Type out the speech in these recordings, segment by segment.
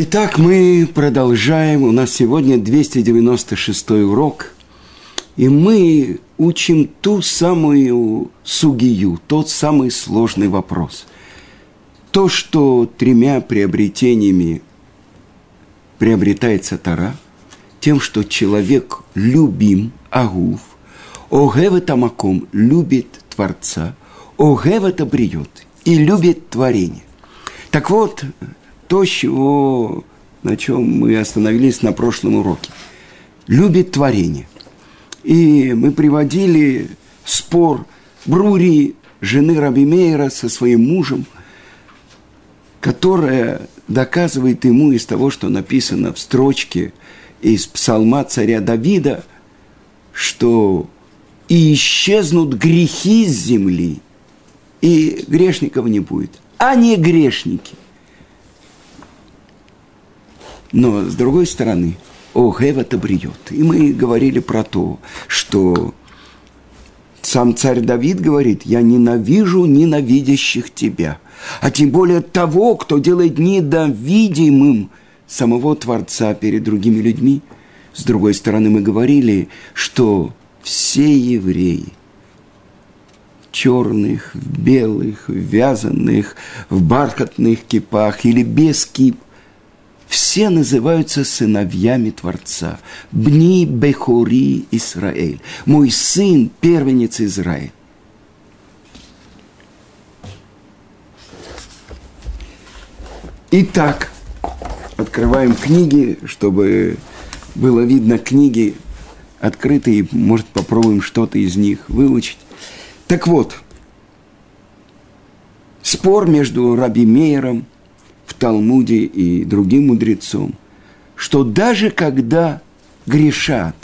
Итак, мы продолжаем. У нас сегодня 296 урок. И мы учим ту самую сугию, тот самый сложный вопрос. То, что тремя приобретениями приобретается Тара, тем, что человек любим, агув, огев тамаком любит Творца, огев это бриет и любит творение. Так вот, то, чего, на чем мы остановились на прошлом уроке. Любит творение. И мы приводили спор Брури, жены Раби Мейера со своим мужем, которая доказывает ему из того, что написано в строчке из псалма царя Давида, что и исчезнут грехи с земли, и грешников не будет, а не грешники – но с другой стороны, о, это бриет. И мы говорили про то, что сам царь Давид говорит, я ненавижу ненавидящих тебя, а тем более того, кто делает недовидимым самого Творца перед другими людьми. С другой стороны, мы говорили, что все евреи, черных, белых, вязаных, в бархатных кипах или без кип, все называются сыновьями Творца. Бни Бехури Израиль. Мой сын, первенец Израиль. Итак, открываем книги, чтобы было видно книги открытые, может, попробуем что-то из них выучить. Так вот, спор между Раби Мейером – в Талмуде и другим мудрецом, что даже когда грешат,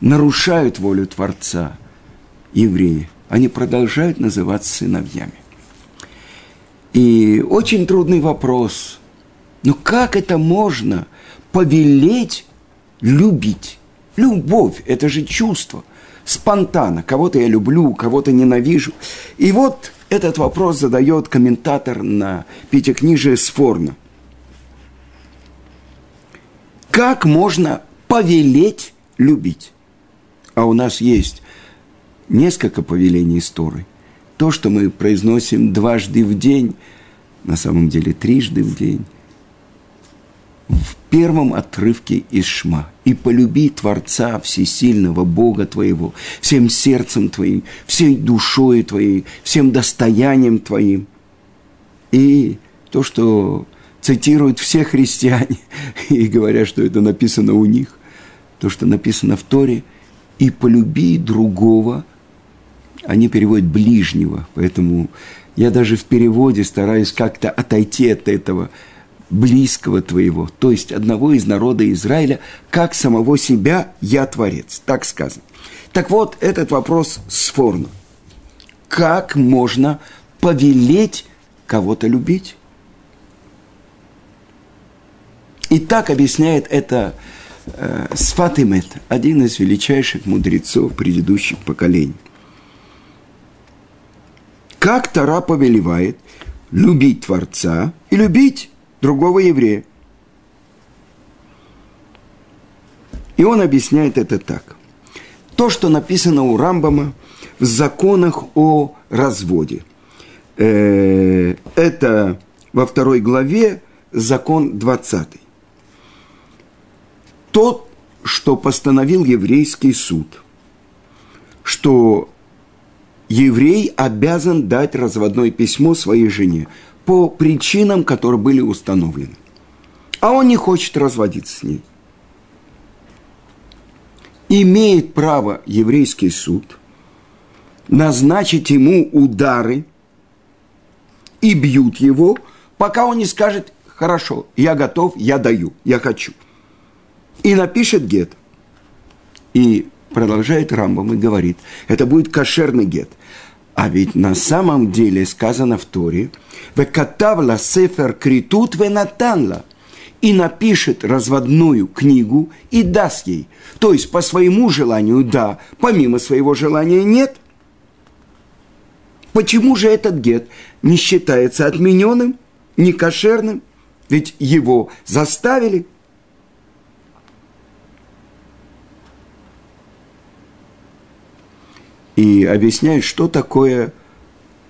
нарушают волю Творца евреи, они продолжают называться сыновьями. И очень трудный вопрос. Ну как это можно повелеть любить? Любовь – это же чувство. Спонтанно. Кого-то я люблю, кого-то ненавижу. И вот этот вопрос задает комментатор на Пятикнижие Сфорна. Как можно повелеть любить? А у нас есть несколько повелений истории. То, что мы произносим дважды в день, на самом деле трижды в день, в первом отрывке из Шма. «И полюби Творца Всесильного, Бога твоего, всем сердцем твоим, всей душой твоей, всем достоянием твоим». И то, что цитируют все христиане и говорят, что это написано у них, то, что написано в Торе, «И полюби другого», они переводят «ближнего», поэтому я даже в переводе стараюсь как-то отойти от этого – близкого твоего, то есть одного из народа Израиля, как самого себя я творец. Так сказано. Так вот, этот вопрос спорно. Как можно повелеть кого-то любить? И так объясняет это э, Сфатимет, один из величайших мудрецов предыдущих поколений. Как Тара повелевает любить Творца и любить другого еврея. И он объясняет это так. То, что написано у Рамбама в законах о разводе. Э, это во второй главе закон 20. Тот, что постановил еврейский суд, что еврей обязан дать разводное письмо своей жене по причинам, которые были установлены. А он не хочет разводиться с ней. Имеет право еврейский суд назначить ему удары и бьют его, пока он не скажет, хорошо, я готов, я даю, я хочу. И напишет гет. И продолжает Рамбам и говорит, это будет кошерный гет. А ведь на самом деле сказано в Торе, «Векатавла сефер критут венатанла» и напишет разводную книгу и даст ей. То есть по своему желанию да, помимо своего желания нет. Почему же этот гет не считается отмененным, не кошерным? ведь его заставили. И объясняет, что такое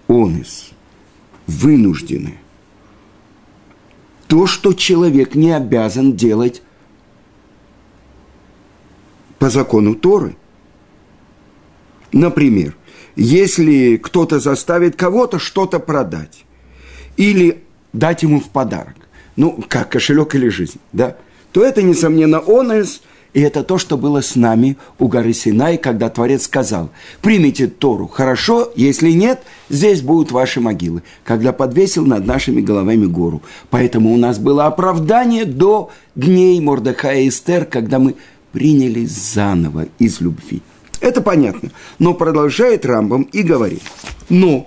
онес, вынужденный. То, что человек не обязан делать по закону Торы. Например, если кто-то заставит кого-то что-то продать или дать ему в подарок, ну, как кошелек или жизнь, да, то это, несомненно, онес, и это то, что было с нами у горы Синай, когда Творец сказал, примите Тору, хорошо, если нет, здесь будут ваши могилы, когда подвесил над нашими головами гору. Поэтому у нас было оправдание до дней Мордыхая и Эстер, когда мы приняли заново из любви. Это понятно. Но продолжает Рамбам и говорит, но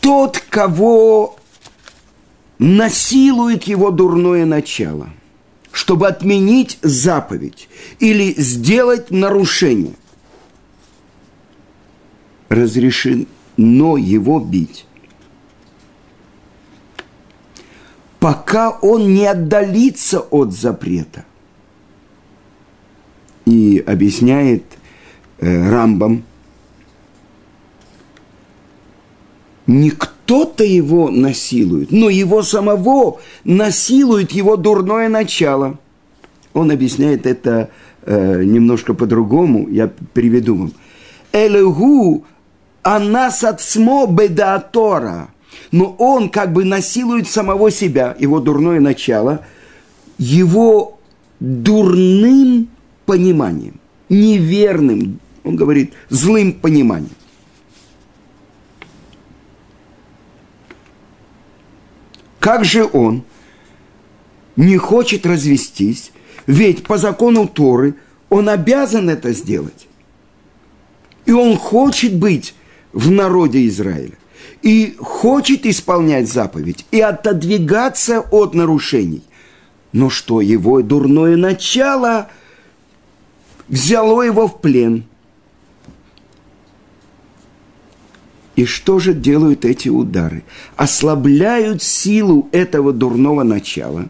тот, кого насилует его дурное начало, чтобы отменить заповедь или сделать нарушение, разрешено его бить. Пока он не отдалится от запрета – и объясняет э, Рамбам, не кто-то его насилует, но его самого насилует его дурное начало. Он объясняет это э, немножко по-другому, я приведу вам. Элегу анас ацмо бедаатора. Но он как бы насилует самого себя, его дурное начало, его дурным пониманием, неверным, он говорит, злым пониманием. Как же он не хочет развестись, ведь по закону Торы он обязан это сделать. И он хочет быть в народе Израиля. И хочет исполнять заповедь и отодвигаться от нарушений. Но что его дурное начало – взяло его в плен. И что же делают эти удары? Ослабляют силу этого дурного начала,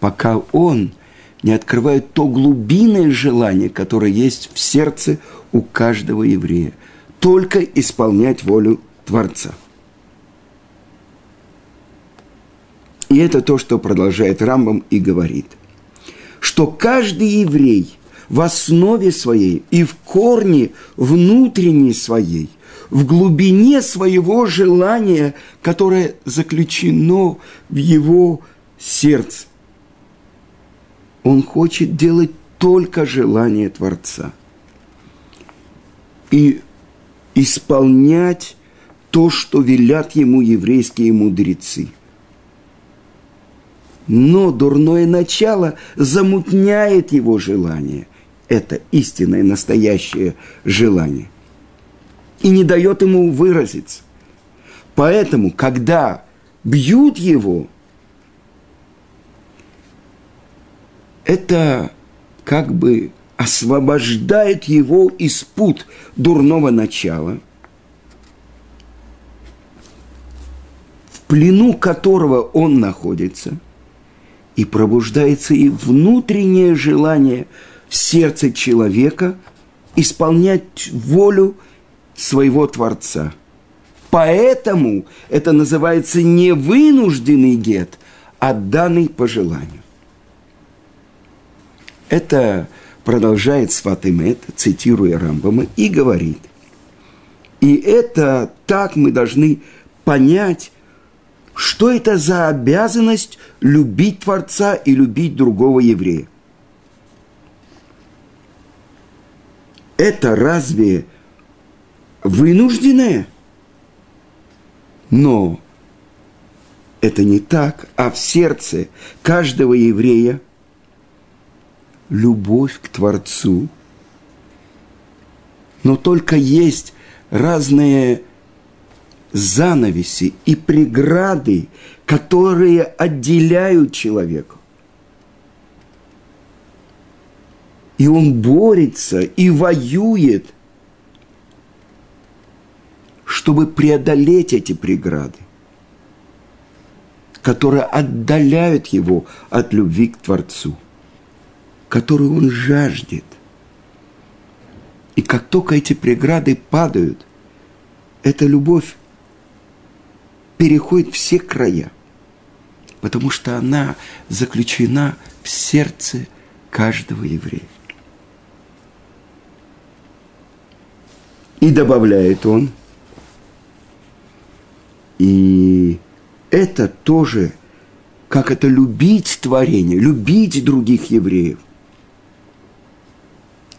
пока он не открывает то глубинное желание, которое есть в сердце у каждого еврея. Только исполнять волю Творца. И это то, что продолжает Рамбам и говорит, что каждый еврей – в основе своей и в корне внутренней своей, в глубине своего желания, которое заключено в его сердце. Он хочет делать только желание Творца и исполнять то, что велят ему еврейские мудрецы – но дурное начало замутняет его желание это истинное, настоящее желание. И не дает ему выразиться. Поэтому, когда бьют его, это как бы освобождает его из пут дурного начала, в плену которого он находится, и пробуждается и внутреннее желание – в сердце человека исполнять волю своего Творца. Поэтому это называется не вынужденный гет, а данный по желанию. Это продолжает Сватымет, цитируя Рамбама, и говорит, и это так мы должны понять, что это за обязанность любить Творца и любить другого еврея. это разве вынужденное? Но это не так, а в сердце каждого еврея любовь к Творцу. Но только есть разные занавеси и преграды, которые отделяют человека. И он борется и воюет, чтобы преодолеть эти преграды. которые отдаляют его от любви к Творцу, которую он жаждет. И как только эти преграды падают, эта любовь переходит все края, потому что она заключена в сердце каждого еврея. И добавляет он, и это тоже, как это любить творение, любить других евреев.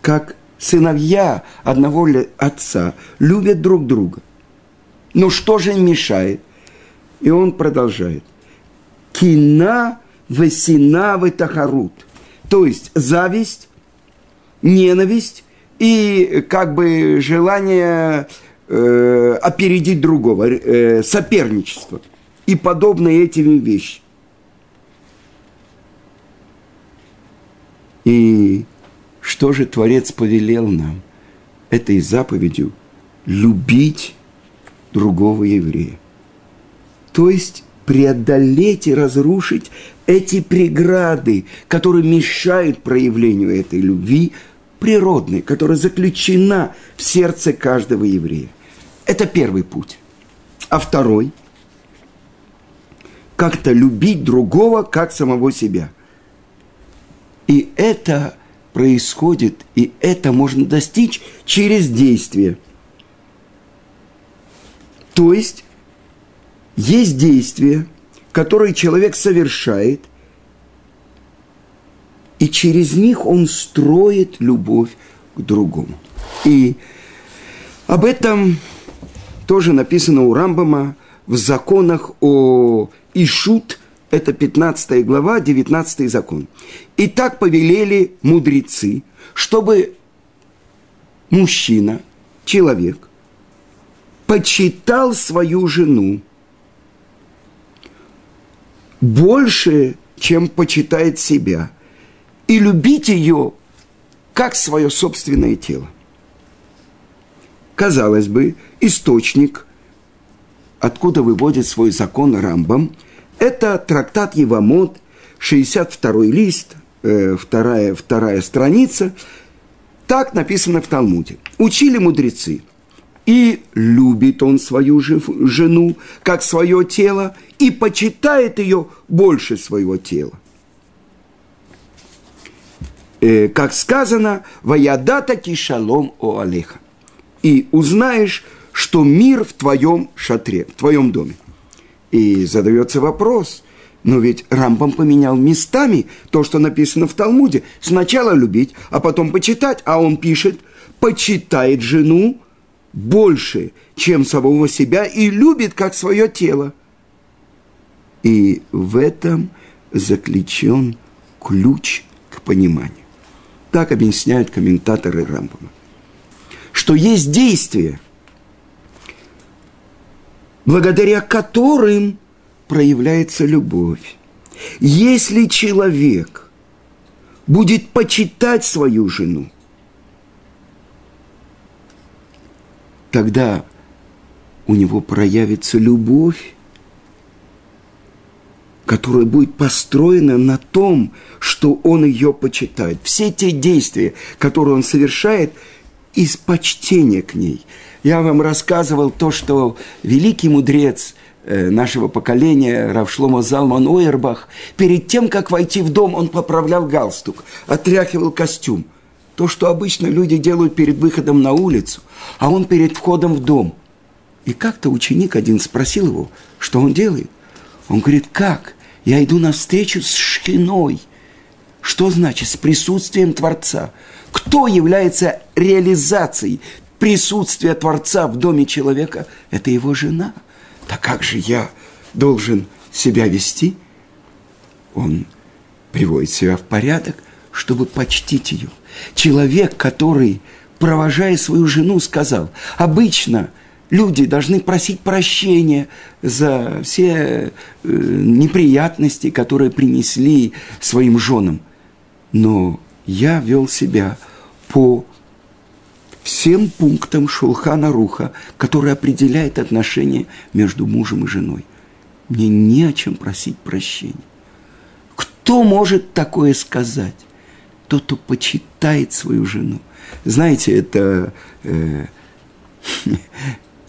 Как сыновья одного отца любят друг друга. Но что же мешает? И он продолжает. Кина весина тахарут. То есть зависть, ненависть и как бы желание э, опередить другого, э, соперничество и подобные этим вещи. И что же Творец повелел нам? Этой заповедью любить другого еврея. То есть преодолеть и разрушить эти преграды, которые мешают проявлению этой любви природной, которая заключена в сердце каждого еврея. Это первый путь. А второй – как-то любить другого, как самого себя. И это происходит, и это можно достичь через действие. То есть, есть действия, которые человек совершает, и через них он строит любовь к другому. И об этом тоже написано у Рамбама в законах о Ишут, это 15 глава, 19 закон. И так повелели мудрецы, чтобы мужчина, человек, почитал свою жену больше, чем почитает себя, и любить ее как свое собственное тело. Казалось бы, источник, откуда выводит свой закон Рамбам, это трактат Евамот, 62 лист, э, вторая, вторая страница. Так написано в Талмуде. Учили мудрецы. И любит он свою жену, как свое тело, и почитает ее больше своего тела. Э, как сказано, «Ваядата кишалом о Алеха» и узнаешь, что мир в твоем шатре, в твоем доме. И задается вопрос, но ведь Рамбам поменял местами то, что написано в Талмуде. Сначала любить, а потом почитать. А он пишет, почитает жену больше, чем самого себя, и любит, как свое тело. И в этом заключен ключ к пониманию. Так объясняют комментаторы Рамбама что есть действия, благодаря которым проявляется любовь. Если человек будет почитать свою жену, тогда у него проявится любовь, которая будет построена на том, что он ее почитает. Все те действия, которые он совершает – из почтения к ней. Я вам рассказывал то, что великий мудрец э, нашего поколения, Равшлома Залман Ойербах, перед тем, как войти в дом, он поправлял галстук, отряхивал костюм. То, что обычно люди делают перед выходом на улицу, а он перед входом в дом. И как-то ученик один спросил его, что он делает. Он говорит, как? Я иду на встречу с шхиной. Что значит с присутствием Творца? Кто является реализацией присутствия Творца в доме человека? Это его жена. Так как же я должен себя вести? Он приводит себя в порядок, чтобы почтить ее. Человек, который, провожая свою жену, сказал, обычно люди должны просить прощения за все э, неприятности, которые принесли своим женам. Но я вел себя по всем пунктам Шулхана Руха, который определяет отношения между мужем и женой. мне не о чем просить прощения. Кто может такое сказать? Тот, кто почитает свою жену. Знаете, это э,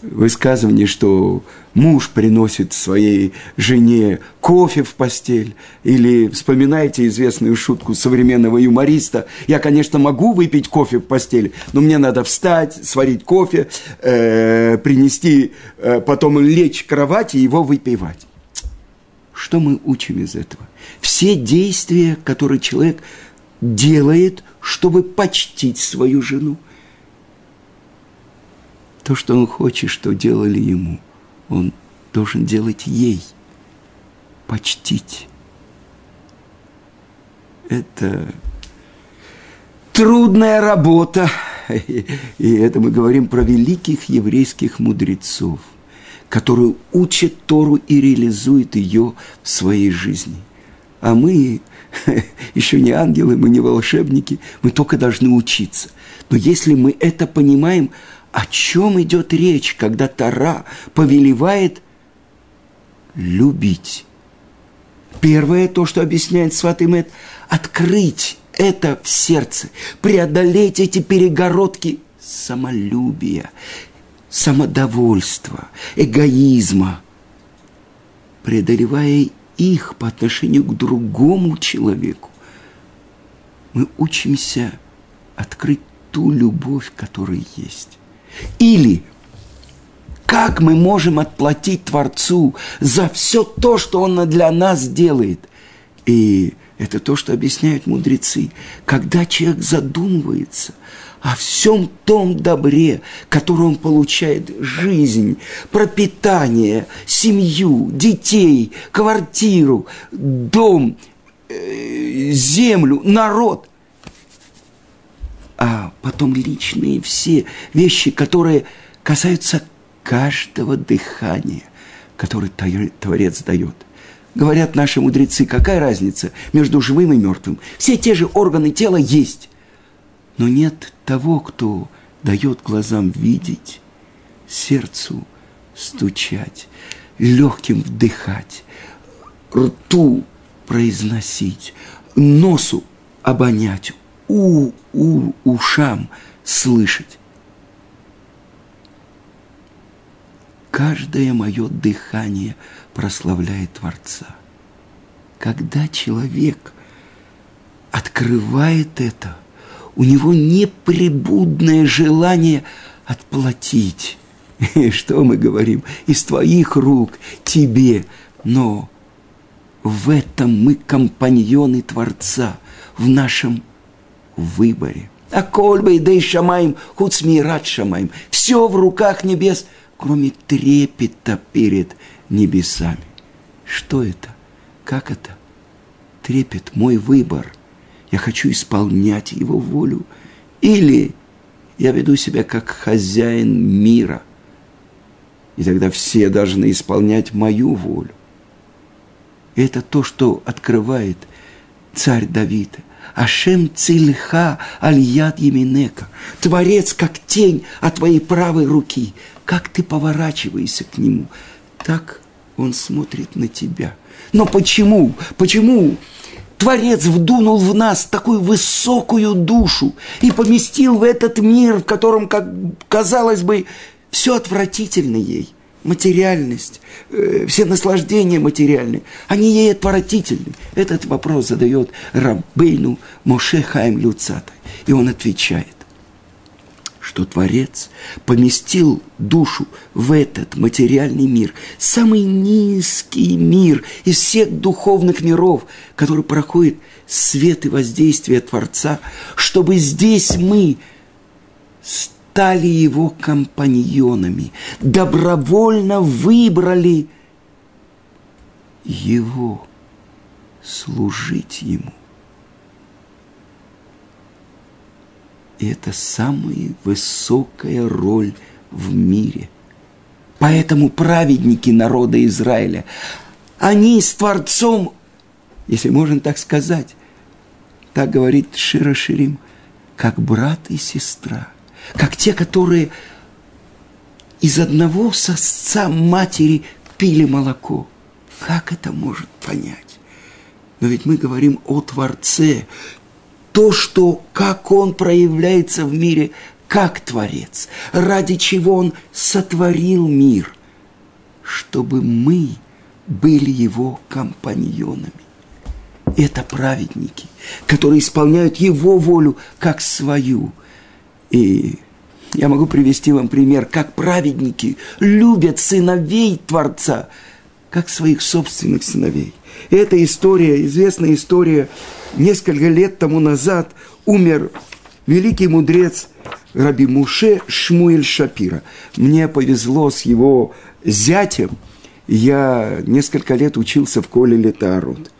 высказывание, что муж приносит своей жене кофе в постель, или вспоминаете известную шутку современного юмориста, я, конечно, могу выпить кофе в постель, но мне надо встать, сварить кофе, э, принести, э, потом лечь в кровати и его выпивать. Что мы учим из этого? Все действия, которые человек делает, чтобы почтить свою жену – то, что он хочет, что делали ему, он должен делать ей, почтить. Это трудная работа. И это мы говорим про великих еврейских мудрецов, которые учат Тору и реализуют ее в своей жизни. А мы еще не ангелы, мы не волшебники, мы только должны учиться. Но если мы это понимаем, о чем идет речь, когда Тара повелевает любить? Первое, то, что объясняет Сватымет, открыть это в сердце, преодолеть эти перегородки самолюбия, самодовольства, эгоизма, преодолевая их по отношению к другому человеку. Мы учимся открыть ту любовь, которая есть. Или как мы можем отплатить Творцу за все то, что Он для нас делает? И это то, что объясняют мудрецы. Когда человек задумывается о всем том добре, которое он получает, жизнь, пропитание, семью, детей, квартиру, дом, э, землю, народ – а потом личные все вещи, которые касаются каждого дыхания, которое Творец дает. Говорят наши мудрецы, какая разница между живым и мертвым? Все те же органы тела есть. Но нет того, кто дает глазам видеть, сердцу стучать, легким вдыхать, рту произносить, носу обонять, у, у, ушам слышать. Каждое мое дыхание прославляет Творца. Когда человек открывает это, у него неприбудное желание отплатить. Что мы говорим? Из твоих рук тебе. Но в этом мы компаньоны Творца, в нашем выборе. А кольбой да и шамаем, хуцмират шамаем. Все в руках небес, кроме трепета перед небесами. Что это? Как это? Трепет, мой выбор. Я хочу исполнять его волю. Или я веду себя как хозяин мира. И тогда все должны исполнять мою волю. Это то, что открывает царь Давида – Ашем цильха альяд еминека. Творец, как тень от твоей правой руки. Как ты поворачиваешься к нему, так он смотрит на тебя. Но почему? Почему? Творец вдунул в нас такую высокую душу и поместил в этот мир, в котором, как казалось бы, все отвратительно ей – материальность, э, все наслаждения материальные, они ей отвратительны. Этот вопрос задает Раббейну Моше Хайм Люцатай. И он отвечает, что Творец поместил душу в этот материальный мир, самый низкий мир из всех духовных миров, который проходит свет и воздействие Творца, чтобы здесь мы стали его компаньонами, добровольно выбрали его, служить ему. И это самая высокая роль в мире. Поэтому праведники народа Израиля, они с Творцом, если можно так сказать, так говорит Шира Ширим, как брат и сестра – как те, которые из одного сосца матери пили молоко. Как это может понять? Но ведь мы говорим о Творце. То, что, как Он проявляется в мире, как Творец, ради чего Он сотворил мир, чтобы мы были Его компаньонами. Это праведники, которые исполняют Его волю как свою. И я могу привести вам пример, как праведники любят сыновей Творца, как своих собственных сыновей. И эта история, известная история, несколько лет тому назад умер великий мудрец Раби Муше Шмуэль Шапира. Мне повезло с его зятем. Я несколько лет учился в Коле Летарут.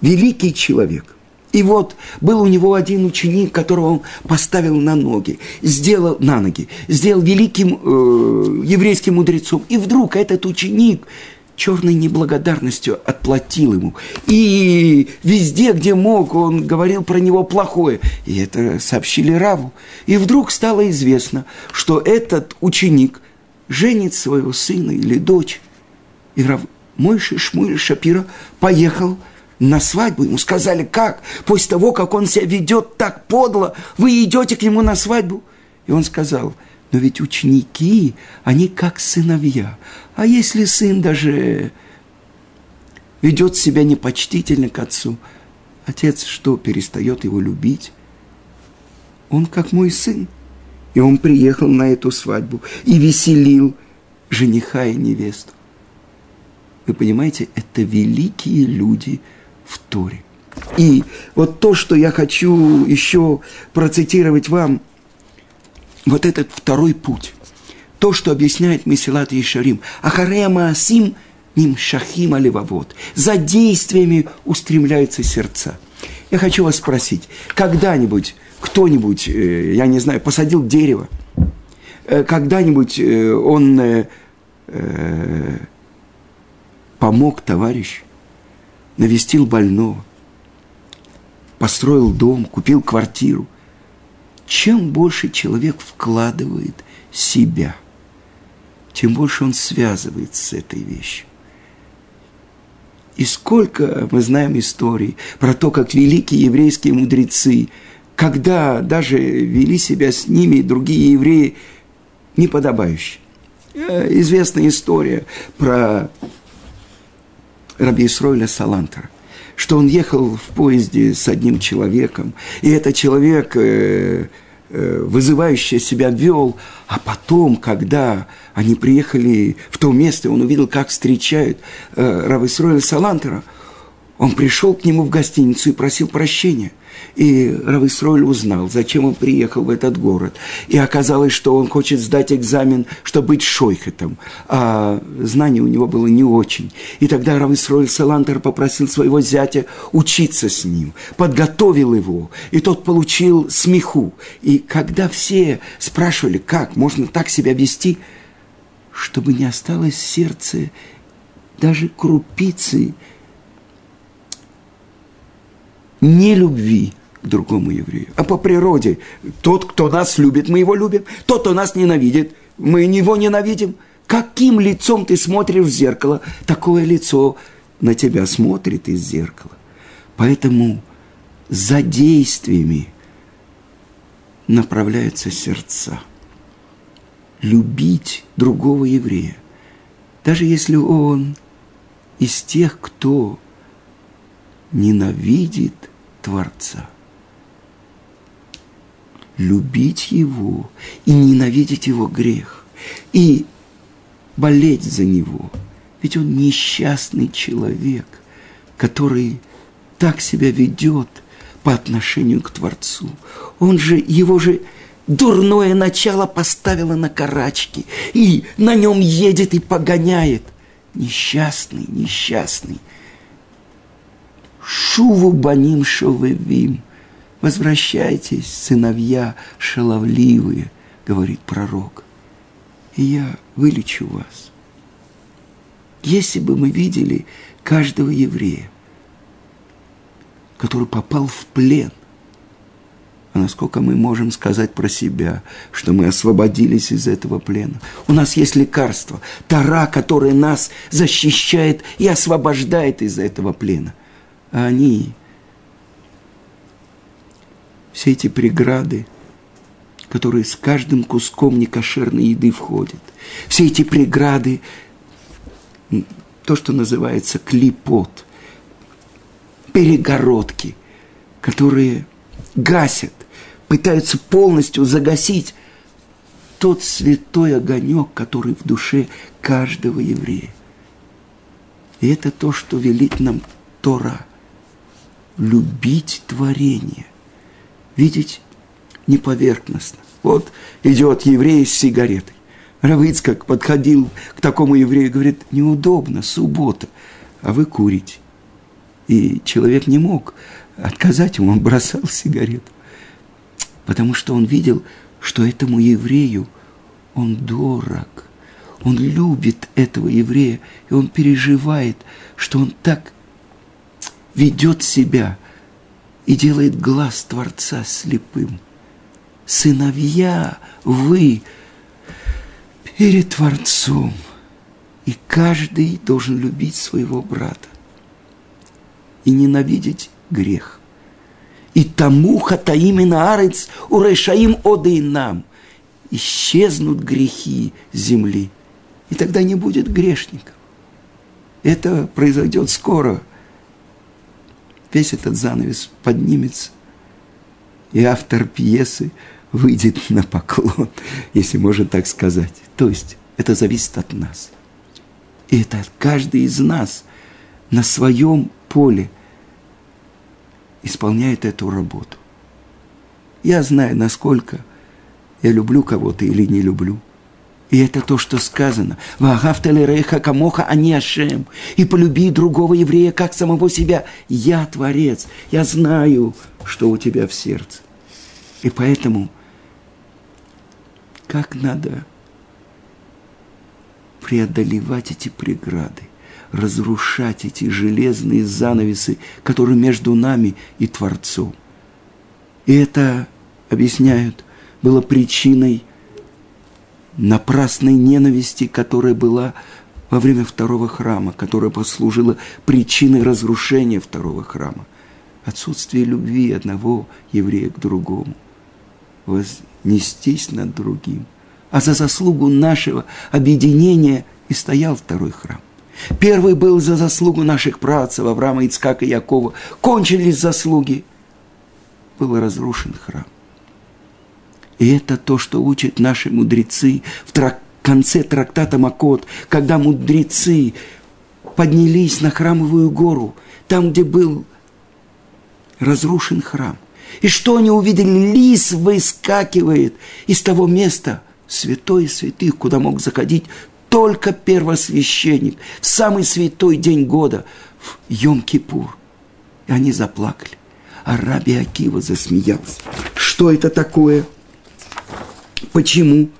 Великий человек – и вот был у него один ученик, которого он поставил на ноги, сделал на ноги, сделал великим э, еврейским мудрецом. И вдруг этот ученик черной неблагодарностью отплатил ему. И везде, где мог, он говорил про него плохое. И это сообщили Раву. И вдруг стало известно, что этот ученик женит своего сына или дочь. И Рав Мойши Шмуэль Шапира поехал – на свадьбу. Ему сказали, как? После того, как он себя ведет так подло, вы идете к нему на свадьбу? И он сказал, но ведь ученики, они как сыновья. А если сын даже ведет себя непочтительно к отцу, отец что, перестает его любить? Он как мой сын. И он приехал на эту свадьбу и веселил жениха и невесту. Вы понимаете, это великие люди – в Торе. И вот то, что я хочу еще процитировать вам, вот этот второй путь, то, что объясняет Месилат Ешарим, Ахарея Маасим ним шахим аливавод. За действиями устремляются сердца. Я хочу вас спросить, когда-нибудь кто-нибудь, э, я не знаю, посадил дерево, э, когда-нибудь э, он помог товарищу, навестил больного, построил дом, купил квартиру. Чем больше человек вкладывает себя, тем больше он связывается с этой вещью. И сколько мы знаем историй про то, как великие еврейские мудрецы, когда даже вели себя с ними другие евреи неподобающе. Э, известная история про Раби Исроиля Салантера, что он ехал в поезде с одним человеком, и этот человек э, э, вызывающе себя вел, а потом, когда они приехали в то место, он увидел, как встречают э, Раби Исроиля Салантера, он пришел к нему в гостиницу и просил прощения – и Рависроль узнал, зачем он приехал в этот город. И оказалось, что он хочет сдать экзамен, чтобы быть шойхетом. А знание у него было не очень. И тогда Рависроль Салантер попросил своего зятя учиться с ним, подготовил его. И тот получил смеху. И когда все спрашивали, как можно так себя вести, чтобы не осталось в сердце даже крупицы не любви к другому еврею, а по природе. Тот, кто нас любит, мы его любим. Тот, кто нас ненавидит, мы его ненавидим. Каким лицом ты смотришь в зеркало, такое лицо на тебя смотрит из зеркала. Поэтому за действиями направляются сердца. Любить другого еврея, даже если он из тех, кто ненавидит Творца. Любить Его и ненавидеть Его грех. И болеть за Него. Ведь Он несчастный человек, который так себя ведет по отношению к Творцу. Он же, его же дурное начало поставило на карачки, и на нем едет и погоняет. Несчастный, несчастный – Шуву баним шовевим. Возвращайтесь, сыновья шаловливые, говорит пророк. И я вылечу вас. Если бы мы видели каждого еврея, который попал в плен, а насколько мы можем сказать про себя, что мы освободились из этого плена. У нас есть лекарство, Тара, которая нас защищает и освобождает из этого плена. А они, все эти преграды, которые с каждым куском некошерной еды входят, все эти преграды, то, что называется клипот, перегородки, которые гасят пытаются полностью загасить тот святой огонек, который в душе каждого еврея. И это то, что велит нам Тора. Любить творение. Видеть не поверхностно. Вот идет еврей с сигаретой. Равыцкак подходил к такому еврею и говорит, неудобно, суббота, а вы курите. И человек не мог отказать ему, он бросал сигарету потому что он видел, что этому еврею он дорог, он любит этого еврея, и он переживает, что он так ведет себя и делает глаз Творца слепым. Сыновья, вы перед Творцом, и каждый должен любить своего брата и ненавидеть грех и тому хатаимина арец урешаим нам. Исчезнут грехи земли, и тогда не будет грешников. Это произойдет скоро. Весь этот занавес поднимется, и автор пьесы выйдет на поклон, если можно так сказать. То есть это зависит от нас. И это каждый из нас на своем поле – исполняет эту работу. Я знаю, насколько я люблю кого-то или не люблю. И это то, что сказано. Вагафталерейха камоха ани ашем. И полюби другого еврея, как самого себя. Я Творец. Я знаю, что у тебя в сердце. И поэтому, как надо преодолевать эти преграды разрушать эти железные занавесы, которые между нами и Творцом. И это, объясняют, было причиной напрасной ненависти, которая была во время второго храма, которая послужила причиной разрушения второго храма. Отсутствие любви одного еврея к другому. Вознестись над другим. А за заслугу нашего объединения и стоял второй храм. Первый был за заслугу наших працев Авраама, Ицкака и Якова. Кончились заслуги. Был разрушен храм. И это то, что учат наши мудрецы в трак конце трактата Макот, когда мудрецы поднялись на храмовую гору, там, где был разрушен храм. И что они увидели? Лис выскакивает из того места, святой святых, куда мог заходить только первосвященник, в самый святой день года, в Йом-Кипур. И они заплакали. А Раби Акива засмеялся. Что это такое? Почему?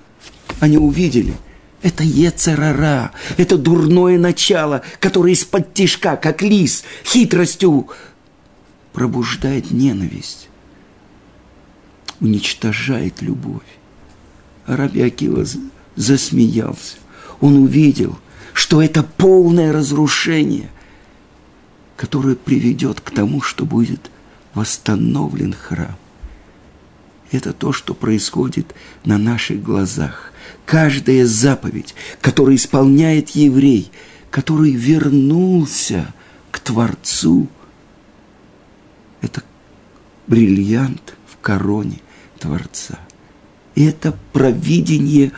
Они увидели. Это Ецерара, это дурное начало, которое из-под тишка, как лис, хитростью пробуждает ненависть, уничтожает любовь. А Раби засмеялся он увидел, что это полное разрушение, которое приведет к тому, что будет восстановлен храм. Это то, что происходит на наших глазах. Каждая заповедь, которую исполняет еврей, который вернулся к Творцу, это бриллиант в короне Творца. И это провидение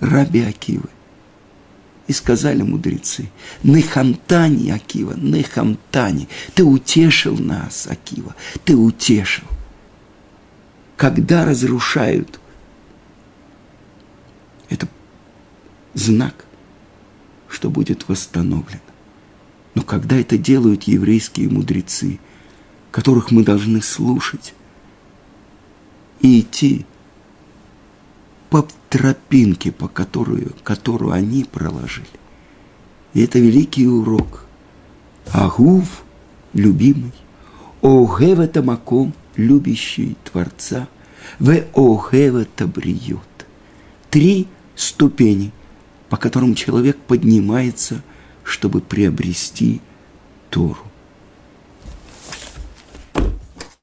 Раби Акивы. И сказали мудрецы, Нехамтани, Акива, Нехамтани, ты утешил нас, Акива, ты утешил. Когда разрушают, это знак, что будет восстановлено. Но когда это делают еврейские мудрецы, которых мы должны слушать и идти по тропинке, по которую, которую они проложили. И это великий урок. Агув, любимый, огев это маком, любящий Творца, в охева табриют. Три ступени, по которым человек поднимается, чтобы приобрести Тору.